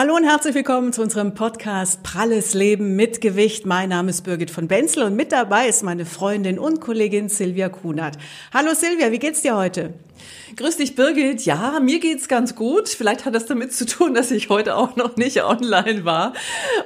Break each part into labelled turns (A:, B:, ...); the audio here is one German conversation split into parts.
A: Hallo und herzlich willkommen zu unserem Podcast Pralles Leben mit Gewicht. Mein Name ist Birgit von Benzel und mit dabei ist meine Freundin und Kollegin Silvia Kunert. Hallo Silvia, wie geht's dir heute?
B: Grüß dich, Birgit. Ja, mir geht's ganz gut. Vielleicht hat das damit zu tun, dass ich heute auch noch nicht online war.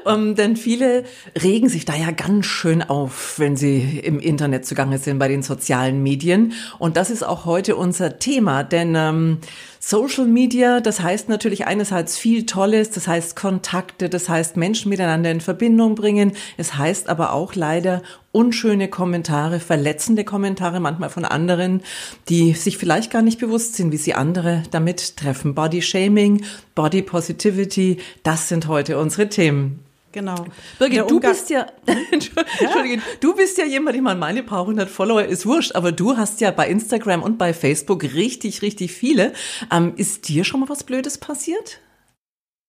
B: Ähm, denn viele regen sich da ja ganz schön auf, wenn sie im Internet zugange sind bei den sozialen Medien. Und das ist auch heute unser Thema, denn ähm, Social Media, das heißt natürlich einerseits viel Tolles, das heißt Kontakte, das heißt Menschen miteinander in Verbindung bringen. Es heißt aber auch leider unschöne Kommentare, verletzende Kommentare, manchmal von anderen, die sich vielleicht gar nicht bewusst sind, wie sie andere damit treffen. Body Shaming, Body Positivity, das sind heute unsere Themen.
A: Genau.
B: Birgit, du bist ja, Entschuldige, ja? du bist ja jemand, ich meine, meine paar hundert Follower ist wurscht, aber du hast ja bei Instagram und bei Facebook richtig, richtig viele. Ähm, ist dir schon mal was Blödes passiert?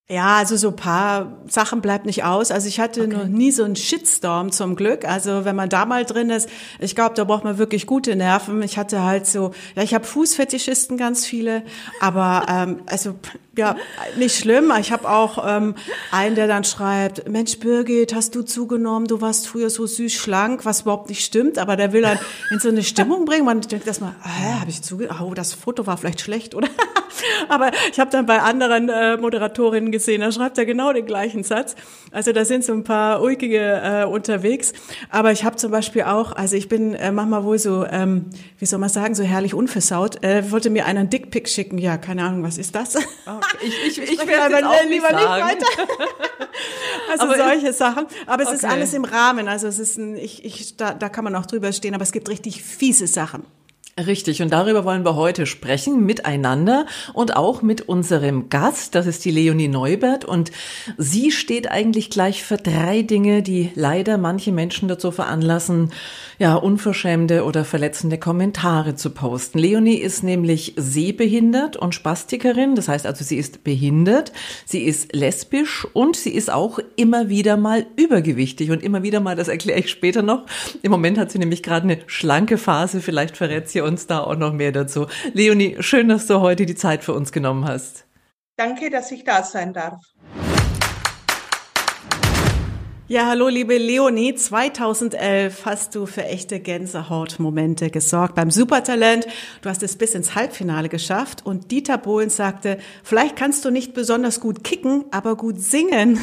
A: Ja, also so paar Sachen bleibt nicht aus. Also ich hatte okay. noch nie so einen Shitstorm zum Glück. Also wenn man da mal drin ist, ich glaube, da braucht man wirklich gute Nerven. Ich hatte halt so, ja, ich habe Fußfetischisten ganz viele, aber ähm, also ja, nicht schlimm. Ich habe auch ähm, einen, der dann schreibt, Mensch Birgit, hast du zugenommen, du warst früher so süß schlank, was überhaupt nicht stimmt, aber der will dann in so eine Stimmung bringen. Man denkt erstmal, hä, habe ich zugenommen? Oh, das Foto war vielleicht schlecht, oder? aber ich habe dann bei anderen äh, Moderatorinnen gesehen, da schreibt er genau den gleichen Satz. Also da sind so ein paar ulkige äh, unterwegs. Aber ich habe zum Beispiel auch, also ich bin äh, manchmal wohl so, ähm, wie soll man sagen, so herrlich unversaut, äh, wollte mir einen Dickpick schicken. Ja, keine Ahnung, was ist das?
B: Okay. Ich, ich, ich, ich werde jetzt auch lieber sagen. nicht weiter.
A: also aber solche Sachen. Aber es okay. ist alles im Rahmen. Also es ist ein, ich, ich, da, da kann man auch drüber stehen, aber es gibt richtig fiese Sachen.
B: Richtig, und darüber wollen wir heute sprechen, miteinander und auch mit unserem Gast, das ist die Leonie Neubert, und sie steht eigentlich gleich für drei Dinge, die leider manche Menschen dazu veranlassen, ja, unverschämte oder verletzende Kommentare zu posten. Leonie ist nämlich sehbehindert und Spastikerin, das heißt also, sie ist behindert, sie ist lesbisch und sie ist auch immer wieder mal übergewichtig. Und immer wieder mal, das erkläre ich später noch. Im Moment hat sie nämlich gerade eine schlanke Phase, vielleicht verrät sie uns da auch noch mehr dazu. Leonie, schön, dass du heute die Zeit für uns genommen hast.
C: Danke, dass ich da sein darf.
A: Ja, hallo liebe Leonie, 2011 hast du für echte Gänsehautmomente gesorgt beim Supertalent. Du hast es bis ins Halbfinale geschafft und Dieter Bohlen sagte, vielleicht kannst du nicht besonders gut kicken, aber gut singen.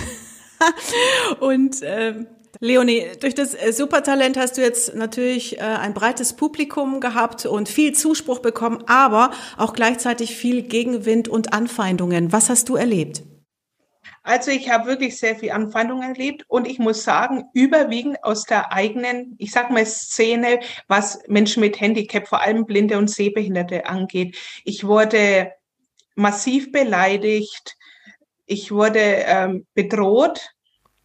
A: und äh, Leonie, durch das äh, Supertalent hast du jetzt natürlich äh, ein breites Publikum gehabt und viel Zuspruch bekommen, aber auch gleichzeitig viel Gegenwind und Anfeindungen. Was hast du erlebt?
C: Also ich habe wirklich sehr viel Anfeindungen erlebt und ich muss sagen, überwiegend aus der eigenen, ich sag mal, Szene, was Menschen mit Handicap, vor allem Blinde und Sehbehinderte angeht. Ich wurde massiv beleidigt, ich wurde ähm, bedroht.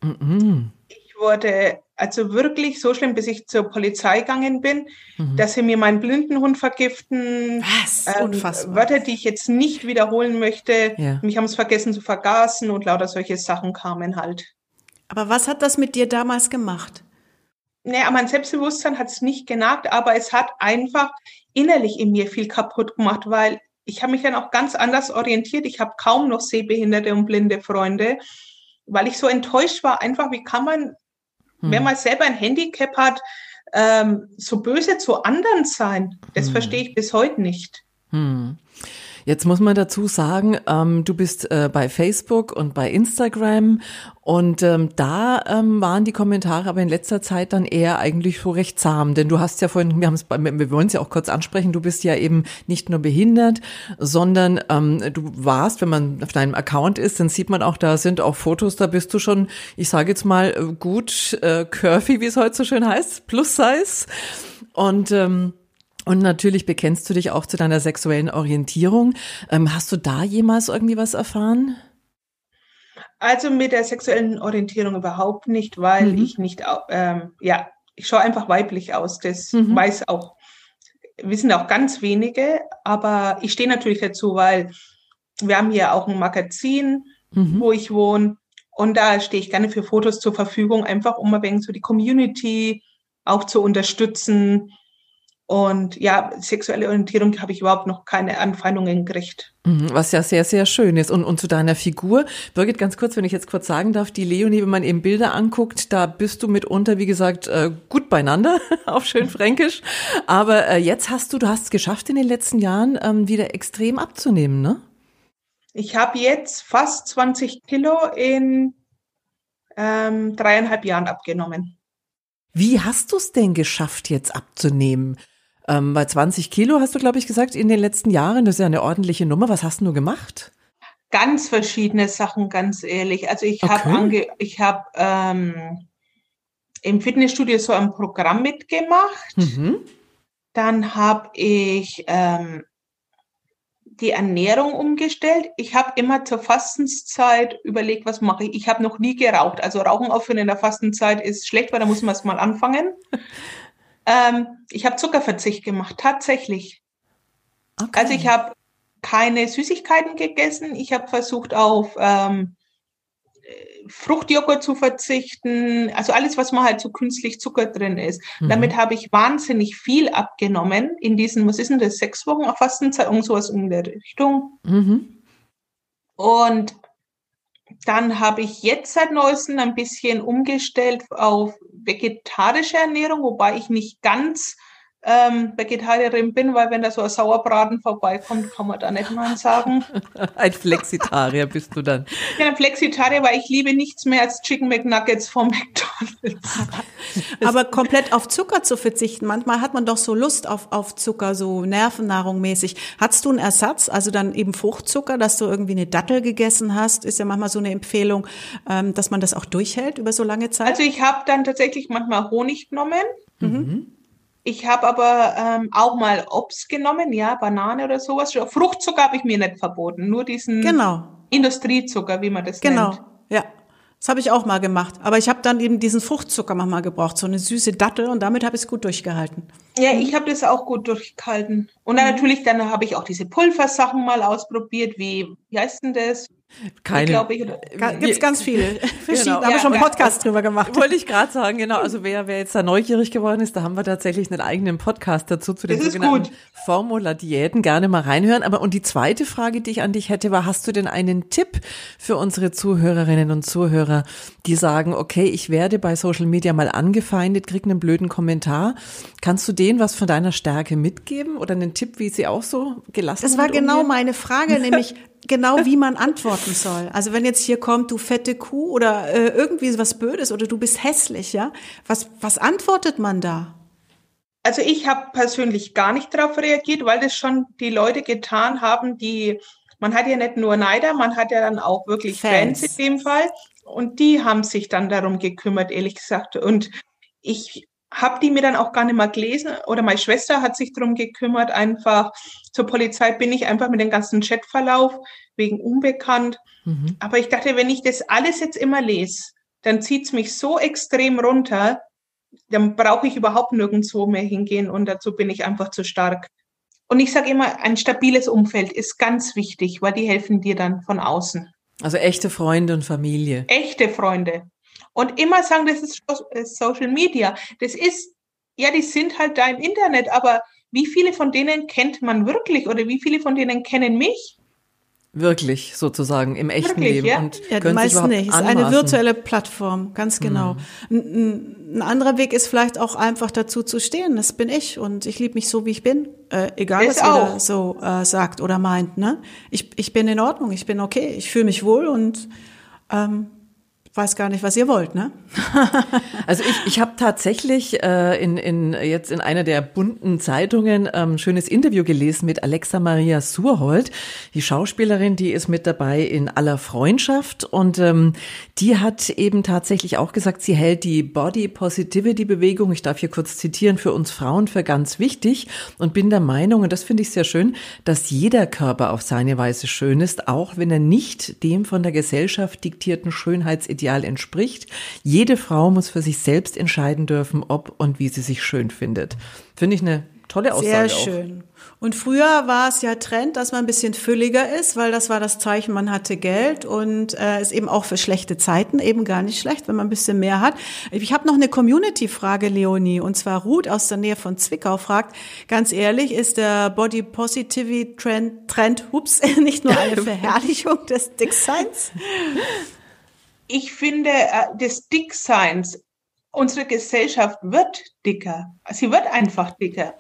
C: Mm -mm wurde also wirklich so schlimm, bis ich zur Polizei gegangen bin, mhm. dass sie mir meinen Blindenhund vergiften.
A: Was? Ähm, Unfassbar.
C: Wörter, die ich jetzt nicht wiederholen möchte. Ja. Mich haben es vergessen zu vergasen und lauter solche Sachen kamen halt.
A: Aber was hat das mit dir damals gemacht?
C: Naja, mein Selbstbewusstsein hat es nicht genagt, aber es hat einfach innerlich in mir viel kaputt gemacht, weil ich habe mich dann auch ganz anders orientiert. Ich habe kaum noch sehbehinderte und blinde Freunde, weil ich so enttäuscht war, einfach, wie kann man hm. Wenn man selber ein Handicap hat, ähm, so böse zu anderen sein, das hm. verstehe ich bis heute nicht. Hm.
B: Jetzt muss man dazu sagen, ähm, du bist äh, bei Facebook und bei Instagram. Und ähm, da ähm, waren die Kommentare aber in letzter Zeit dann eher eigentlich so recht zahm, denn du hast ja vorhin, wir, wir wollen es ja auch kurz ansprechen, du bist ja eben nicht nur behindert, sondern ähm, du warst, wenn man auf deinem Account ist, dann sieht man auch, da sind auch Fotos, da bist du schon, ich sage jetzt mal, äh, gut äh, curvy, wie es heute so schön heißt, plus size. Und ähm, und natürlich bekennst du dich auch zu deiner sexuellen Orientierung. Ähm, hast du da jemals irgendwie was erfahren?
C: Also mit der sexuellen Orientierung überhaupt nicht, weil mhm. ich nicht, ähm, ja, ich schaue einfach weiblich aus. Das mhm. weiß auch, wissen auch ganz wenige, aber ich stehe natürlich dazu, weil wir haben hier auch ein Magazin, mhm. wo ich wohne. Und da stehe ich gerne für Fotos zur Verfügung, einfach um ein wenig so die Community auch zu unterstützen Und ja, sexuelle Orientierung habe ich überhaupt noch keine Anfeindungen gekriegt.
B: Mhm, was ja sehr, sehr schön ist. Und, und zu deiner Figur, Birgit, ganz kurz, wenn ich jetzt kurz sagen darf, die Leonie, wenn man eben Bilder anguckt, da bist du mitunter, wie gesagt, äh, gut beieinander, auf schön fränkisch. Aber äh, jetzt hast du, du hast es geschafft in den letzten Jahren, ähm, wieder extrem abzunehmen, ne?
C: Ich habe jetzt fast 20 Kilo in ähm, dreieinhalb Jahren abgenommen.
B: Wie hast du es denn geschafft, jetzt abzunehmen? Ähm, bei 20 Kilo hast du, glaube ich, gesagt, in den letzten Jahren, das ist ja eine ordentliche Nummer. Was hast du gemacht?
C: Ganz verschiedene Sachen, ganz ehrlich. Also ich okay. habe ich habe ähm, im Fitnessstudio so ein Programm mitgemacht. Mhm. Dann habe ich ähm, die Ernährung umgestellt. Ich habe immer zur Fastenszeit überlegt, was mache ich. Ich habe noch nie geraucht. Also Rauchen aufhören in der Fastenzeit ist schlecht, weil da muss man es mal anfangen. ähm, ich habe Zuckerverzicht gemacht, tatsächlich. Okay. Also ich habe keine Süßigkeiten gegessen. Ich habe versucht auf ähm, Fruchtjoghurt zu verzichten, also alles, was man halt so künstlich Zucker drin ist. Mhm. Damit habe ich wahnsinnig viel abgenommen in diesen, was ist denn das, sechs Wochen auf Fastenzeit, irgend sowas in der Richtung. Mhm. Und dann habe ich jetzt seit neuestem ein bisschen umgestellt auf vegetarische Ernährung, wobei ich nicht ganz ähm, Vegetarierin bin, weil wenn da so ein Sauerbraten vorbeikommt, kann man da nicht mal sagen.
B: ein Flexitarier bist du dann.
C: Ja, ein Flexitarier, weil ich liebe nichts mehr als Chicken McNuggets vom McDonalds.
A: Aber komplett auf Zucker zu verzichten, manchmal hat man doch so Lust auf, auf Zucker, so Nervennahrung mäßig. Hattest du einen Ersatz, also dann eben Fruchtzucker, dass du irgendwie eine Dattel gegessen hast? Ist ja manchmal so eine Empfehlung, ähm, dass man das auch durchhält über so lange Zeit.
C: Also ich habe dann tatsächlich manchmal Honig genommen. Mhm. Ich habe aber ähm, auch mal Obst genommen, ja, Banane oder sowas. Fruchtzucker habe ich mir nicht verboten, nur diesen genau. Industriezucker, wie man das genau. nennt.
A: Genau, ja. Das habe ich auch mal gemacht. Aber ich habe dann eben diesen Fruchtzucker manchmal gebraucht, so eine süße Dattel und damit habe ich es gut durchgehalten.
C: Ja, ich habe das auch gut durchgehalten. Und dann mhm. natürlich, dann habe ich auch diese Pulversachen mal ausprobiert, wie, wie heißt denn das?
B: Keine.
A: Glaube ich, gibt's ganz viele. Verschiedene. Genau. Haben wir schon einen Podcast ja. drüber gemacht.
B: Wollte ich gerade sagen, genau. Also wer, wer jetzt da neugierig geworden ist, da haben wir tatsächlich einen eigenen Podcast dazu zu den sogenannten Formula-Diäten. Gerne mal reinhören. Aber und die zweite Frage, die ich an dich hätte, war, hast du denn einen Tipp für unsere Zuhörerinnen und Zuhörer, die sagen, okay, ich werde bei Social Media mal angefeindet, krieg einen blöden Kommentar. Kannst du denen was von deiner Stärke mitgeben oder einen Tipp, wie sie auch so gelassen
A: Das war genau meine Frage, nämlich genau, wie man antworten soll. Also wenn jetzt hier kommt, du fette Kuh oder äh, irgendwie was Bödes oder du bist hässlich, ja, was, was antwortet man da?
C: Also ich habe persönlich gar nicht darauf reagiert, weil das schon die Leute getan haben, die, man hat ja nicht nur Neider, man hat ja dann auch wirklich Fans, Fans in dem Fall. Und die haben sich dann darum gekümmert, ehrlich gesagt. Und ich habe die mir dann auch gar nicht mal gelesen oder meine Schwester hat sich darum gekümmert, einfach zur Polizei bin ich einfach mit dem ganzen Chatverlauf wegen unbekannt. Mhm. Aber ich dachte, wenn ich das alles jetzt immer lese, dann zieht's mich so extrem runter, dann brauche ich überhaupt nirgendwo mehr hingehen und dazu bin ich einfach zu stark. Und ich sage immer, ein stabiles Umfeld ist ganz wichtig, weil die helfen dir dann von außen.
B: Also echte Freunde und Familie.
C: Echte Freunde. Und immer sagen, das ist Social Media. Das ist, ja, die sind halt da im Internet, aber wie viele von denen kennt man wirklich oder wie viele von denen kennen mich?
B: Wirklich, sozusagen, im echten wirklich, Leben.
A: Ja? Und ja, die meisten nicht. Es ist eine virtuelle Plattform, ganz genau. Mhm. Ein, ein, anderer Weg ist vielleicht auch einfach dazu zu stehen. Das bin ich und ich liebe mich so, wie ich bin. Äh, egal, das was auch. jeder so äh, sagt oder meint. Ne? Ich, ich bin in Ordnung, ich bin okay, ich fühle mich wohl und ähm, weiß gar nicht, was ihr wollt, ne?
B: also ich, ich habe tatsächlich äh, in, in jetzt in einer der bunten Zeitungen ähm, schönes Interview gelesen mit Alexa Maria Surhold, die Schauspielerin, die ist mit dabei in aller Freundschaft und ähm, die hat eben tatsächlich auch gesagt, sie hält die Body Positivity Bewegung, ich darf hier kurz zitieren, für uns Frauen für ganz wichtig und bin der Meinung, und das finde ich sehr schön, dass jeder Körper auf seine Weise schön ist, auch wenn er nicht dem von der Gesellschaft diktierten Schönheitsideal Ideal entspricht. Jede Frau muss für sich selbst entscheiden dürfen, ob und wie sie sich schön findet. Finde ich eine Tolle Aussage.
A: Sehr schön. Und früher war es ja Trend, dass man ein bisschen fülliger ist, weil das war das Zeichen, man hatte Geld und äh, ist eben auch für schlechte Zeiten eben gar nicht schlecht, wenn man ein bisschen mehr hat. Ich habe noch eine Community-Frage, Leonie, und zwar Ruth aus der Nähe von Zwickau fragt, ganz ehrlich, ist der Body Positivity Trend, Trend ups, nicht nur eine Verherrlichung des Dickseins?
C: Ich finde, äh, des Dickseins unsere Gesellschaft wird dicker. Sie wird einfach dicker.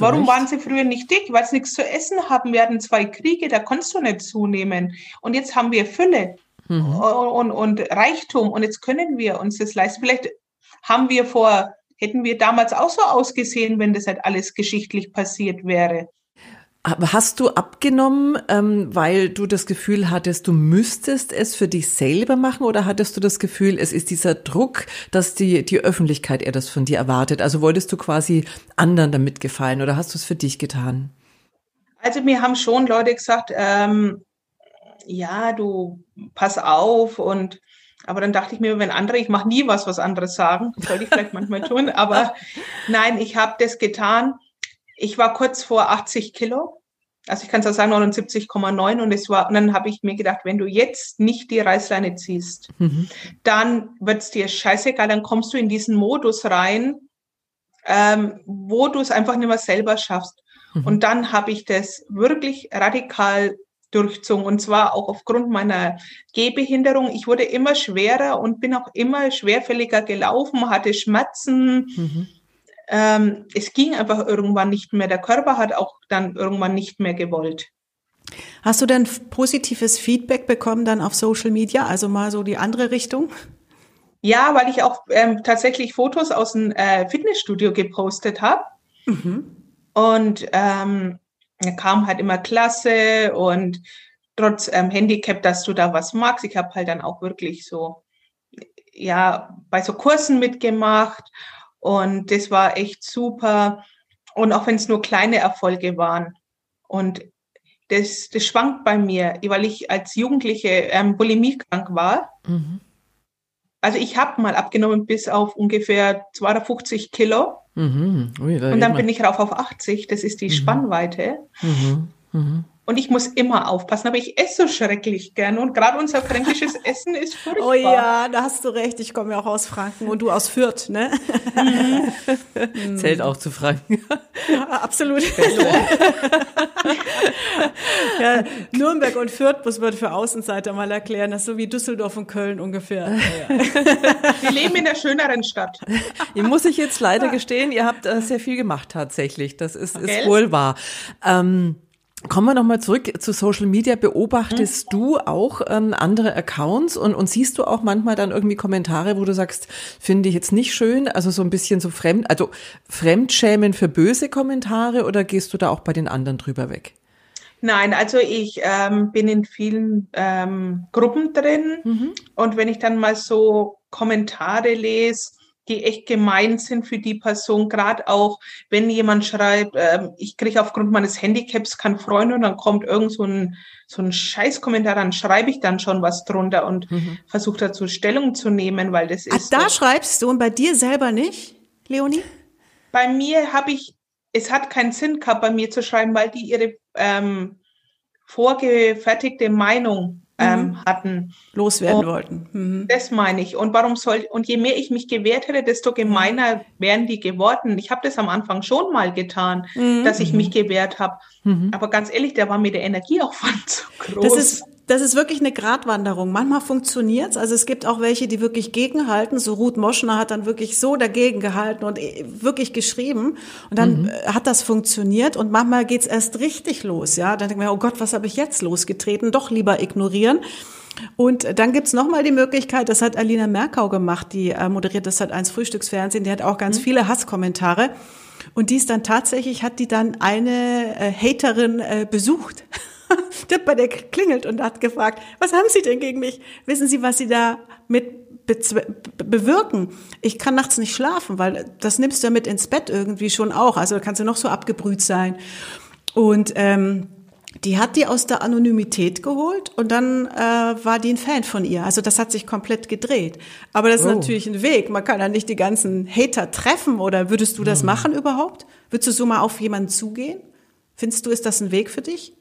C: Warum
B: recht.
C: waren sie früher nicht dick? Weil sie nichts zu essen haben. Wir hatten zwei Kriege, da konntest du nicht zunehmen. Und jetzt haben wir Fülle
B: Mhm.
C: und, und Reichtum und jetzt können wir uns das leisten. Vielleicht haben wir vor, hätten wir damals auch so ausgesehen, wenn das halt alles geschichtlich passiert wäre.
B: Hast du abgenommen, ähm, weil du das Gefühl hattest, du müsstest es für dich selber machen oder hattest du das Gefühl, es ist dieser Druck, dass die, die Öffentlichkeit eher das von dir erwartet? Also wolltest du quasi anderen damit gefallen oder hast du es für dich getan?
C: Also mir haben schon Leute gesagt, ähm, ja, du pass auf und aber dann dachte ich mir, wenn andere, ich mache nie was, was andere sagen, sollte ich vielleicht manchmal tun, aber nein, ich habe das getan. Ich war kurz vor 80 Kilo, also ich kann es auch sagen 79,9 und es war und dann habe ich mir gedacht, wenn du jetzt nicht die Reißleine ziehst,
B: Mhm.
C: dann wird's dir scheißegal, dann kommst du in diesen Modus rein, ähm, wo du es einfach nicht mehr selber schaffst.
B: Mhm.
C: Und dann habe ich das wirklich radikal durchzogen und zwar auch aufgrund meiner Gehbehinderung. Ich wurde immer schwerer und bin auch immer schwerfälliger gelaufen, hatte Schmerzen.
B: Mhm.
C: Ähm, es ging einfach irgendwann nicht mehr. Der Körper hat auch dann irgendwann nicht mehr gewollt.
A: Hast du denn positives Feedback bekommen dann auf Social Media, also mal so die andere Richtung?
C: Ja, weil ich auch ähm, tatsächlich Fotos aus dem äh, Fitnessstudio gepostet habe. Und ähm, kam halt immer klasse und trotz ähm, Handicap, dass du da was magst. Ich habe halt dann auch wirklich so, ja, bei so Kursen mitgemacht und das war echt super. Und auch wenn es nur kleine Erfolge waren. Und das, das schwankt bei mir, weil ich als Jugendliche ähm, bulimiekrank war.
B: Mhm.
C: Also ich habe mal abgenommen bis auf ungefähr 250 Kilo
B: Mhm. Ui, da
C: und dann bin ich rauf auf 80. Das ist die Spannweite.
B: man- Mhm. Mhm.
C: Und ich muss immer aufpassen, aber ich esse so schrecklich gern und gerade unser fränkisches Essen ist furchtbar.
A: Oh ja, da hast du recht. Ich komme ja auch aus Franken und du aus Fürth, ne?
B: Zählt auch zu Franken.
A: Ja, absolut. ja, Nürnberg und Fürth muss man für Außenseiter mal erklären. Das ist so wie Düsseldorf und Köln ungefähr. Ja, ja.
C: Wir leben in einer schöneren Stadt.
B: Ihr muss ich jetzt leider gestehen, ihr habt äh, sehr viel gemacht tatsächlich. Das ist, ist wohl wahr. Ähm, Kommen wir nochmal zurück zu Social Media. Beobachtest du auch ähm, andere Accounts? Und, und siehst du auch manchmal dann irgendwie Kommentare, wo du sagst, finde ich jetzt nicht schön, also so ein bisschen so fremd, also Fremdschämen für böse Kommentare oder gehst du da auch bei den anderen drüber weg?
C: Nein, also ich ähm, bin in vielen ähm, Gruppen drin. Und wenn ich dann mal so Kommentare lese, die echt gemein sind für die Person, gerade auch, wenn jemand schreibt, ähm, ich kriege aufgrund meines Handicaps keinen Freund und dann kommt irgend so ein, so ein Scheißkommentar, dann schreibe ich dann schon was drunter und versuche dazu Stellung zu nehmen, weil das
A: Ah,
C: ist
A: da
C: so.
A: schreibst du und bei dir selber nicht, Leonie?
C: Bei mir habe ich, es hat keinen Sinn gehabt, bei mir zu schreiben, weil die ihre ähm, vorgefertigte Meinung ähm, hatten.
A: Loswerden
C: Oh.
A: wollten. Mhm.
C: Das meine ich. Und warum soll, und je mehr ich mich gewehrt hätte, desto gemeiner wären die geworden. Ich habe das am Anfang schon mal getan, dass ich mich gewehrt habe. Aber ganz ehrlich, da war mir der Energieaufwand zu groß.
A: Das ist, das ist wirklich eine Gratwanderung. Manchmal funktioniert's. Also es gibt auch welche, die wirklich gegenhalten. So Ruth Moschner hat dann wirklich so dagegen gehalten und äh, wirklich geschrieben. Und dann äh, hat das funktioniert. Und manchmal geht's erst richtig los. Ja, dann denken wir, oh Gott, was habe ich jetzt losgetreten? Doch lieber ignorieren. Und dann gibt's noch mal die Möglichkeit, das hat Alina Merkau gemacht, die äh, moderiert das hat eins Frühstücksfernsehen, die hat auch ganz viele Hasskommentare. Und die ist dann tatsächlich, hat die dann eine äh, Haterin äh, besucht. die hat bei der geklingelt und hat gefragt, was haben Sie denn gegen mich? Wissen Sie, was Sie da mit bewirken? Ich kann nachts nicht schlafen, weil das nimmst du ja mit ins Bett irgendwie schon auch. Also da kannst du noch so abgebrüht sein. Und ähm, die hat die aus der Anonymität geholt und dann äh, war die ein Fan von ihr. Also das hat sich komplett gedreht. Aber das ist
B: Oh.
A: natürlich ein Weg. Man kann ja nicht die ganzen Hater treffen oder würdest du das machen überhaupt? Würdest du so mal auf jemanden zugehen? Findest du, ist das ein Weg für dich?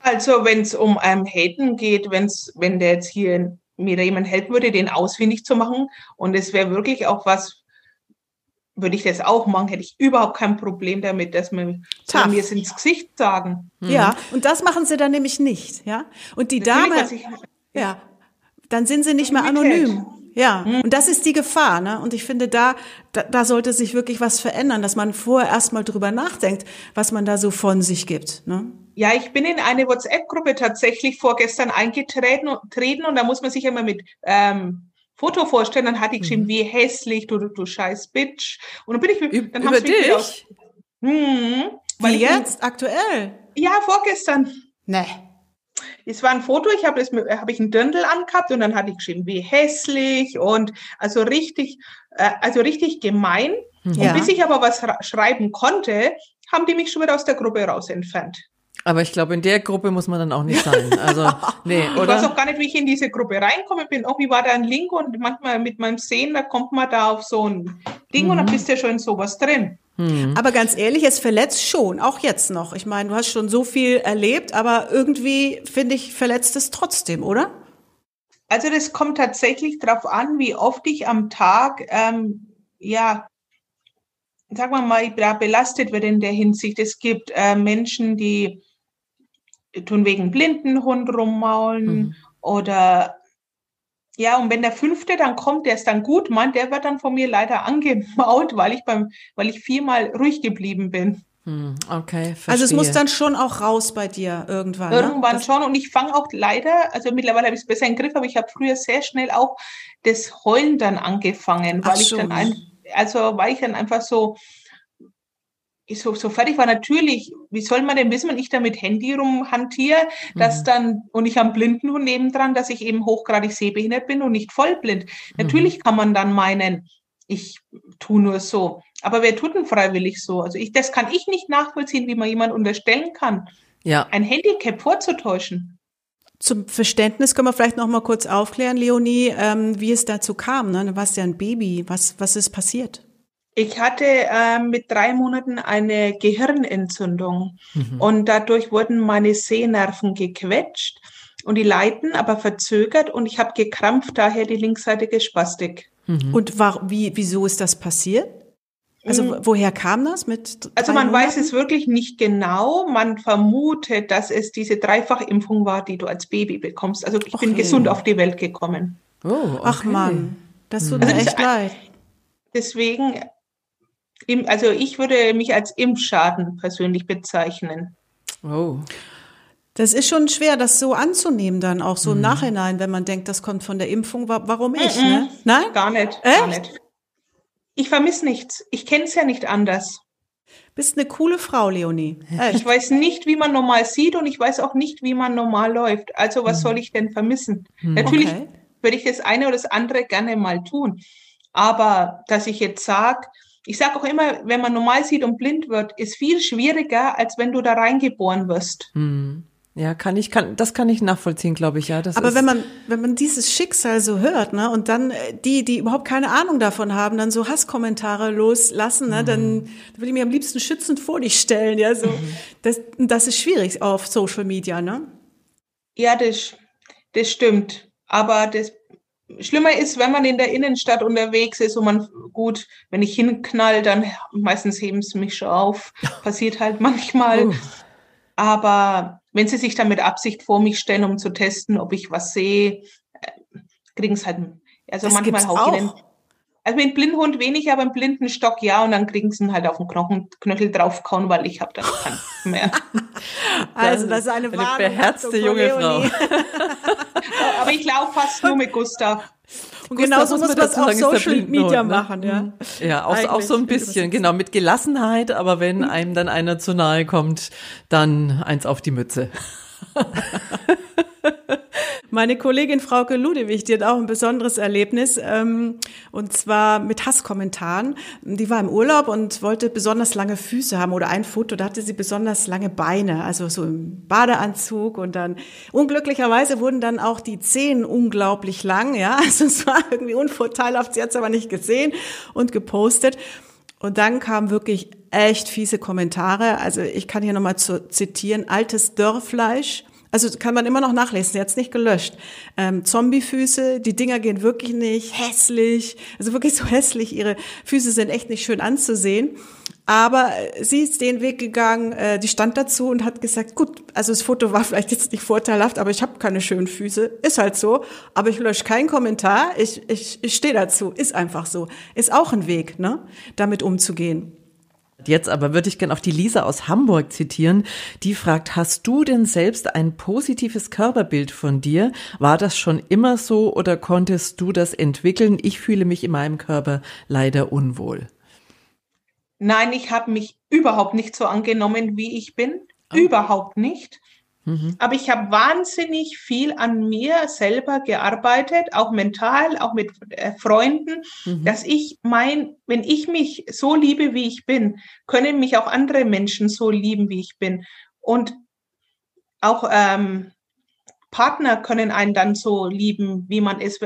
C: Also wenn es um ähm, Haten geht, wenn's, wenn der jetzt hier mir da jemand helfen würde, den ausfindig zu machen und es wäre wirklich auch was, würde ich das auch machen, hätte ich überhaupt kein Problem damit, dass man
A: Tough.
C: mir es ins Gesicht sagen.
A: Ja, und das machen sie dann nämlich nicht, ja? Und die
C: Natürlich,
A: Dame,
C: ich-
A: ja, dann sind sie nicht mehr anonym. Ja, und das ist die Gefahr, ne? Und ich finde, da, da, da sollte sich wirklich was verändern, dass man vorher erstmal drüber nachdenkt, was man da so von sich gibt, ne?
C: Ja, ich bin in eine WhatsApp-Gruppe tatsächlich vorgestern eingetreten und, da muss man sich immer mit ähm, Foto vorstellen. Dann hatte ich geschrieben, wie hässlich, du, du, du scheiß Bitch. Und dann bin ich,
B: Üb
C: dann
B: über
C: wieder aus-
B: dich?
C: Hm, weil
A: Wie
C: ich,
A: jetzt? Aktuell?
C: Ja, vorgestern.
A: Ne.
C: Es war ein Foto, ich habe habe ich einen Dirndl angehabt und dann hatte ich geschrieben, wie hässlich und also richtig, äh, also richtig gemein.
A: Ja.
C: Und bis ich aber was schreiben konnte, haben die mich schon wieder aus der Gruppe raus entfernt.
B: Aber ich glaube, in der Gruppe muss man dann auch nicht sein. Also, nee,
C: Ich weiß
B: oder?
C: auch gar nicht, wie ich in diese Gruppe reinkomme. Bin irgendwie war da ein Link und manchmal mit meinem Sehen, da kommt man da auf so ein Ding und dann bist du ja schon in sowas drin.
A: Aber ganz ehrlich, es verletzt schon, auch jetzt noch. Ich meine, du hast schon so viel erlebt, aber irgendwie, finde ich, verletzt es trotzdem, oder?
C: Also das kommt tatsächlich darauf an, wie oft ich am Tag, ähm, ja, sagen wir mal, da belastet wird in der Hinsicht. Es gibt äh, Menschen, die tun wegen Blindenhund rummaulen
B: Mhm.
C: oder ja, und wenn der fünfte dann kommt, der es dann gut meint, der wird dann von mir leider angemault, weil ich beim, weil ich viermal ruhig geblieben bin.
B: Hm, okay, verstehe.
A: Also es muss dann schon auch raus bei dir irgendwann. ne?
C: Irgendwann
A: Das-
C: schon. Und ich fange auch leider, also mittlerweile habe ich es besser im Griff, aber ich habe früher sehr schnell auch das Heulen dann angefangen,
A: Ach
C: weil ich
A: so.
C: dann ein, also weil ich dann einfach so, ich so, so fertig war. Natürlich, wie soll man denn wissen, wenn ich da mit Handy rumhantiere, dass
B: Mhm.
C: dann, und ich habe einen Blindenhund nebendran, dass ich eben hochgradig sehbehindert bin und nicht vollblind.
B: Mhm.
C: Natürlich kann man dann meinen, ich tu nur so. Aber wer tut denn freiwillig so? Also ich, das kann ich nicht nachvollziehen, wie man jemand unterstellen kann,
B: Ja,
C: ein Handicap vorzutäuschen.
A: Zum Verständnis können wir vielleicht noch mal kurz aufklären, Leonie, ähm, wie es dazu kam. Ne? Du warst ja ein Baby. Was, was ist passiert?
C: Ich hatte ähm, mit drei Monaten eine Gehirnentzündung und dadurch wurden meine Sehnerven gequetscht und die Leiten aber verzögert und ich habe gekrampft, daher die linksseitige Spastik.
A: Und war, wie, wieso ist das passiert? Also
C: Mhm.
A: woher kam das mit?
C: Also man weiß
A: Monaten?
C: es wirklich nicht genau. Man vermutet, dass es diese Dreifachimpfung war, die du als Baby bekommst. Also ich
A: Och
C: bin gesund auf die Welt gekommen.
B: oh, okay.
A: Ach Mann, das tut
C: Also
A: mir
C: das
A: echt
C: ist ein-
A: leid.
C: Deswegen, also ich würde mich als Impfschaden persönlich bezeichnen.
B: Oh,
A: Das ist schon schwer, das so anzunehmen dann auch
C: Mhm.
A: so im Nachhinein, wenn man denkt, das kommt von der Impfung. Wa- Warum ich? Ne? Nein?
C: Gar nicht,
A: Echt?
C: gar nicht. Ich vermisse nichts. Ich kenne es ja nicht anders.
A: Bist eine coole Frau, Leonie. Echt.
C: Ich weiß nicht, wie man normal sieht und ich weiß auch nicht, wie man normal läuft. Also was soll ich denn vermissen? Natürlich
A: Okay.
C: würde ich das eine oder das andere gerne mal tun. Aber dass ich jetzt sage, ich sage auch immer, wenn man normal sieht und blind wird, ist viel schwieriger, als wenn du da reingeboren wirst.
B: ja, kann ich, kann, das kann ich nachvollziehen, glaube ich, ja. Das
A: Aber
B: ist,
A: wenn man, wenn man dieses Schicksal so hört, ne, und dann äh, die, die überhaupt keine Ahnung davon haben, dann so Hasskommentare loslassen, ne, dann, dann würde ich mir am liebsten schützend vor dich stellen, ja, so. Das, das ist schwierig auf Social Media, ne?
C: Ja, das, das stimmt. Aber das Schlimmer ist, wenn man in der Innenstadt unterwegs ist und man, gut, wenn ich hinknall, dann meistens heben sie mich schon auf. Passiert halt manchmal. Aber wenn sie sich dann mit Absicht vor mich stellen, um zu testen, ob ich was sehe, kriegen es halt. Also
A: Das
C: manchmal hau ich. Also mit Blindhund wenig, aber im blinden Stock ja. Und dann kriegen sie ihn halt auf den Knochen, Knöchel draufkauen, weil ich habe dann keinen mehr.
A: Also, das ist eine,
B: eine beherzte junge
A: Leonie.
C: aber ich laufe fast nur mit Gustav.
A: Und
B: Gustav,
A: genauso
B: muss man dazu
A: auf Social Media
B: ne?
A: machen, ja.
B: Ja, auch, auch so ein bisschen, genau, mit Gelassenheit, aber wenn einem dann einer zu nahe kommt, dann eins auf die Mütze.
A: Meine Kollegin Frauke Ludewig, die hat auch ein besonderes Erlebnis, ähm, und zwar mit Hasskommentaren. Die war im Urlaub und wollte besonders lange Füße haben oder ein Foto, da hatte sie besonders lange Beine, also so im Badeanzug und dann unglücklicherweise wurden dann auch die Zehen unglaublich lang, ja, also es war irgendwie unvorteilhaft, sie hat es aber nicht gesehen und gepostet. Und dann kamen wirklich echt fiese Kommentare. Also ich kann hier nochmal zitieren, altes Dörrfleisch, also kann man immer noch nachlesen, es nicht gelöscht. Ähm, Zombiefüße, die Dinger gehen wirklich nicht, hässlich, also wirklich so hässlich, ihre Füße sind echt nicht schön anzusehen. Aber sie ist den Weg gegangen, äh, die stand dazu und hat gesagt, gut, also das Foto war vielleicht jetzt nicht vorteilhaft, aber ich habe keine schönen Füße, ist halt so. Aber ich lösche keinen Kommentar, ich, ich, ich stehe dazu, ist einfach so. Ist auch ein Weg, ne, damit umzugehen.
B: Jetzt aber würde ich gern auf die Lisa aus Hamburg zitieren. Die fragt, hast du denn selbst ein positives Körperbild von dir? War das schon immer so oder konntest du das entwickeln? Ich fühle mich in meinem Körper leider unwohl.
C: Nein, ich habe mich überhaupt nicht so angenommen, wie ich bin. Oh. Überhaupt nicht. Mhm. Aber ich habe wahnsinnig viel an mir selber gearbeitet, auch mental, auch mit äh, Freunden, mhm. dass ich mein, wenn ich mich so liebe, wie ich bin, können mich auch andere Menschen so lieben, wie ich bin. Und auch ähm, Partner können einen dann so lieben, wie man ist.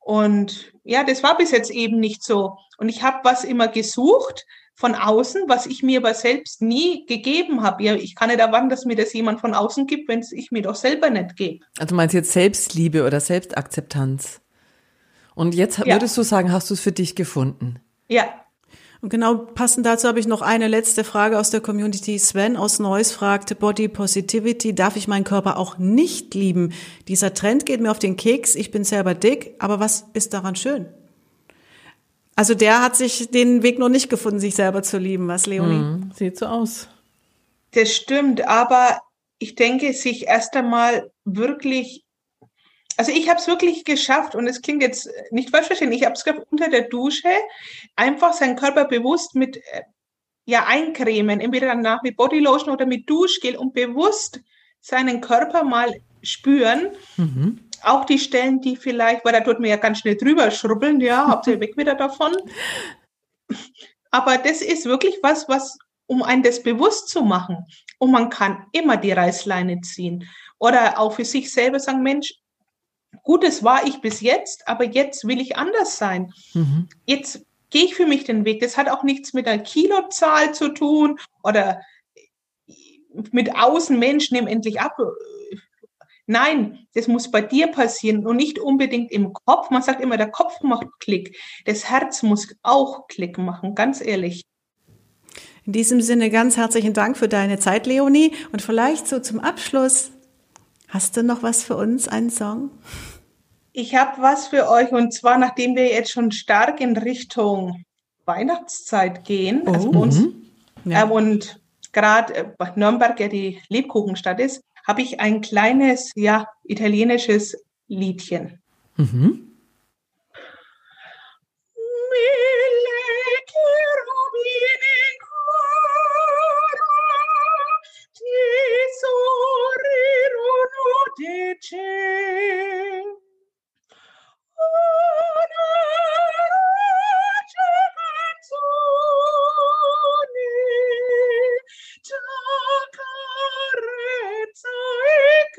C: Und ja, das war bis jetzt eben nicht so. Und ich habe was immer gesucht, von außen, was ich mir aber selbst nie gegeben habe. Ja, ich kann nicht erwarten, dass mir das jemand von außen gibt, wenn es ich mir doch selber nicht gebe.
B: Also meinst du jetzt Selbstliebe oder Selbstakzeptanz? Und jetzt ja. würdest du sagen, hast du es für dich gefunden?
C: Ja.
A: Und genau passend dazu habe ich noch eine letzte Frage aus der Community. Sven aus Neuss fragte, Body Positivity, darf ich meinen Körper auch nicht lieben? Dieser Trend geht mir auf den Keks, ich bin selber dick, aber was ist daran schön? Also der hat sich den Weg noch nicht gefunden, sich selber zu lieben, was Leonie? Hm,
B: sieht so aus.
C: Das stimmt, aber ich denke, sich erst einmal wirklich, also ich habe es wirklich geschafft und es klingt jetzt nicht falsch verstehen, ich habe es unter der Dusche einfach seinen Körper bewusst mit äh, ja eincremen, entweder danach mit Bodylotion oder mit Duschgel und bewusst seinen Körper mal spüren. Mhm. Auch die Stellen, die vielleicht, weil da tut man ja ganz schnell drüber schrubbeln, ja, hauptsächlich weg wieder davon. Aber das ist wirklich was, was, um einen das bewusst zu machen. Und man kann immer die Reißleine ziehen. Oder auch für sich selber sagen, Mensch, Gutes war ich bis jetzt, aber jetzt will ich anders sein. Mhm. Jetzt gehe ich für mich den Weg. Das hat auch nichts mit einer Kilozahl zu tun oder mit außen, Mensch, nimm endlich ab. Nein, das muss bei dir passieren und nicht unbedingt im Kopf. Man sagt immer, der Kopf macht Klick. Das Herz muss auch Klick machen, ganz ehrlich.
A: In diesem Sinne ganz herzlichen Dank für deine Zeit, Leonie. Und vielleicht so zum Abschluss, hast du noch was für uns, einen Song?
C: Ich habe was für euch und zwar, nachdem wir jetzt schon stark in Richtung Weihnachtszeit gehen, also oh, also uns, ja. äh, und gerade Nürnberg ja die Lebkuchenstadt ist, habe ich ein kleines, ja, italienisches Liedchen. Mhm.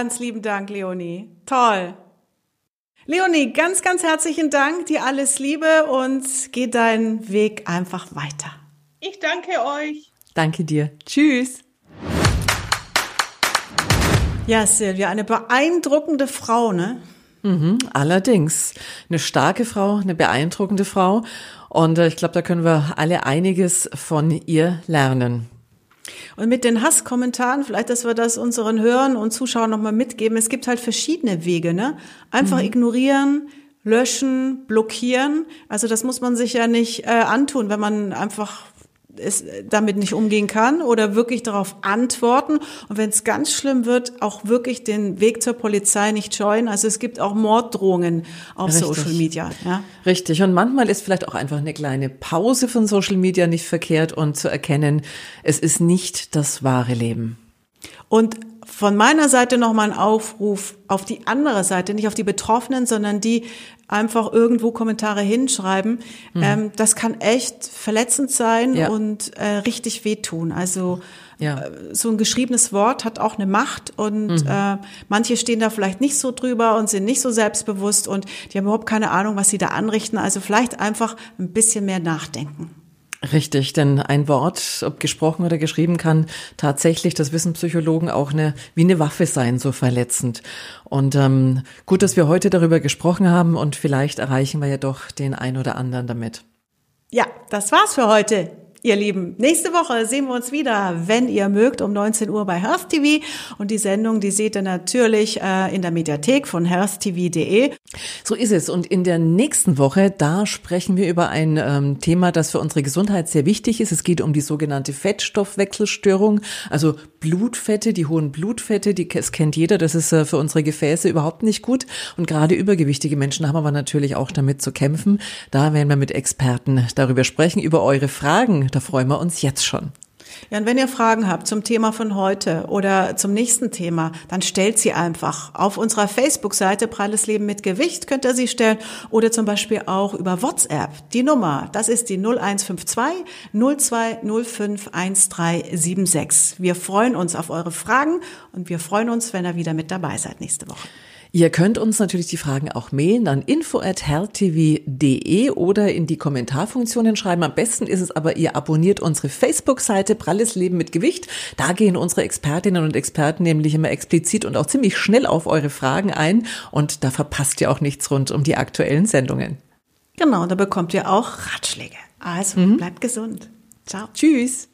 A: Ganz lieben Dank, Leonie. Toll. Leonie, ganz, ganz herzlichen Dank. Dir alles Liebe und geh deinen Weg einfach weiter.
C: Ich danke euch.
B: Danke dir. Tschüss.
A: Ja, Silvia, eine beeindruckende Frau, ne?
B: Mhm, allerdings. Eine starke Frau, eine beeindruckende Frau. Und äh, ich glaube, da können wir alle einiges von ihr lernen.
A: Und mit den Hasskommentaren, vielleicht, dass wir das unseren Hörern und Zuschauern nochmal mitgeben. Es gibt halt verschiedene Wege, ne? Einfach mhm. ignorieren, löschen, blockieren. Also das muss man sich ja nicht äh, antun, wenn man einfach es damit nicht umgehen kann oder wirklich darauf antworten. Und wenn es ganz schlimm wird, auch wirklich den Weg zur Polizei nicht scheuen. Also es gibt auch Morddrohungen auf Richtig. Social Media. Ja?
B: Richtig. Und manchmal ist vielleicht auch einfach eine kleine Pause von Social Media nicht verkehrt und zu erkennen, es ist nicht das wahre Leben.
A: Und von meiner Seite nochmal ein Aufruf auf die andere Seite, nicht auf die Betroffenen, sondern die einfach irgendwo Kommentare hinschreiben. Mhm. Ähm, das kann echt verletzend sein ja. und äh, richtig wehtun. Also ja. äh, so ein geschriebenes Wort hat auch eine Macht und mhm. äh, manche stehen da vielleicht nicht so drüber und sind nicht so selbstbewusst und die haben überhaupt keine Ahnung, was sie da anrichten. Also vielleicht einfach ein bisschen mehr nachdenken.
B: Richtig, denn ein Wort, ob gesprochen oder geschrieben, kann tatsächlich, das wissen Psychologen, auch eine, wie eine Waffe sein, so verletzend. Und ähm, gut, dass wir heute darüber gesprochen haben und vielleicht erreichen wir ja doch den ein oder anderen damit.
A: Ja, das war's für heute. Ihr Lieben, nächste Woche sehen wir uns wieder, wenn ihr mögt, um 19 Uhr bei Health TV. Und die Sendung, die seht ihr natürlich äh, in der Mediathek von healthtv.de.
B: So ist es. Und in der nächsten Woche, da sprechen wir über ein ähm, Thema, das für unsere Gesundheit sehr wichtig ist. Es geht um die sogenannte Fettstoffwechselstörung, also Blutfette, die hohen Blutfette, die es kennt jeder. Das ist äh, für unsere Gefäße überhaupt nicht gut. Und gerade übergewichtige Menschen haben aber natürlich auch damit zu kämpfen. Da werden wir mit Experten darüber sprechen, über eure Fragen da freuen wir uns jetzt schon.
A: Ja, und wenn ihr Fragen habt zum Thema von heute oder zum nächsten Thema, dann stellt sie einfach. Auf unserer Facebook-Seite Pralles Leben mit Gewicht könnt ihr sie stellen oder zum Beispiel auch über WhatsApp. Die Nummer, das ist die 0152 0205 1376. Wir freuen uns auf eure Fragen und wir freuen uns, wenn ihr wieder mit dabei seid nächste Woche.
B: Ihr könnt uns natürlich die Fragen auch mailen an info@hertv.de oder in die Kommentarfunktionen schreiben. Am besten ist es aber, ihr abonniert unsere Facebook-Seite Pralles Leben mit Gewicht. Da gehen unsere Expertinnen und Experten nämlich immer explizit und auch ziemlich schnell auf eure Fragen ein und da verpasst ihr auch nichts rund um die aktuellen Sendungen.
A: Genau, da bekommt ihr auch Ratschläge. Also mhm. bleibt gesund. Ciao.
B: Tschüss.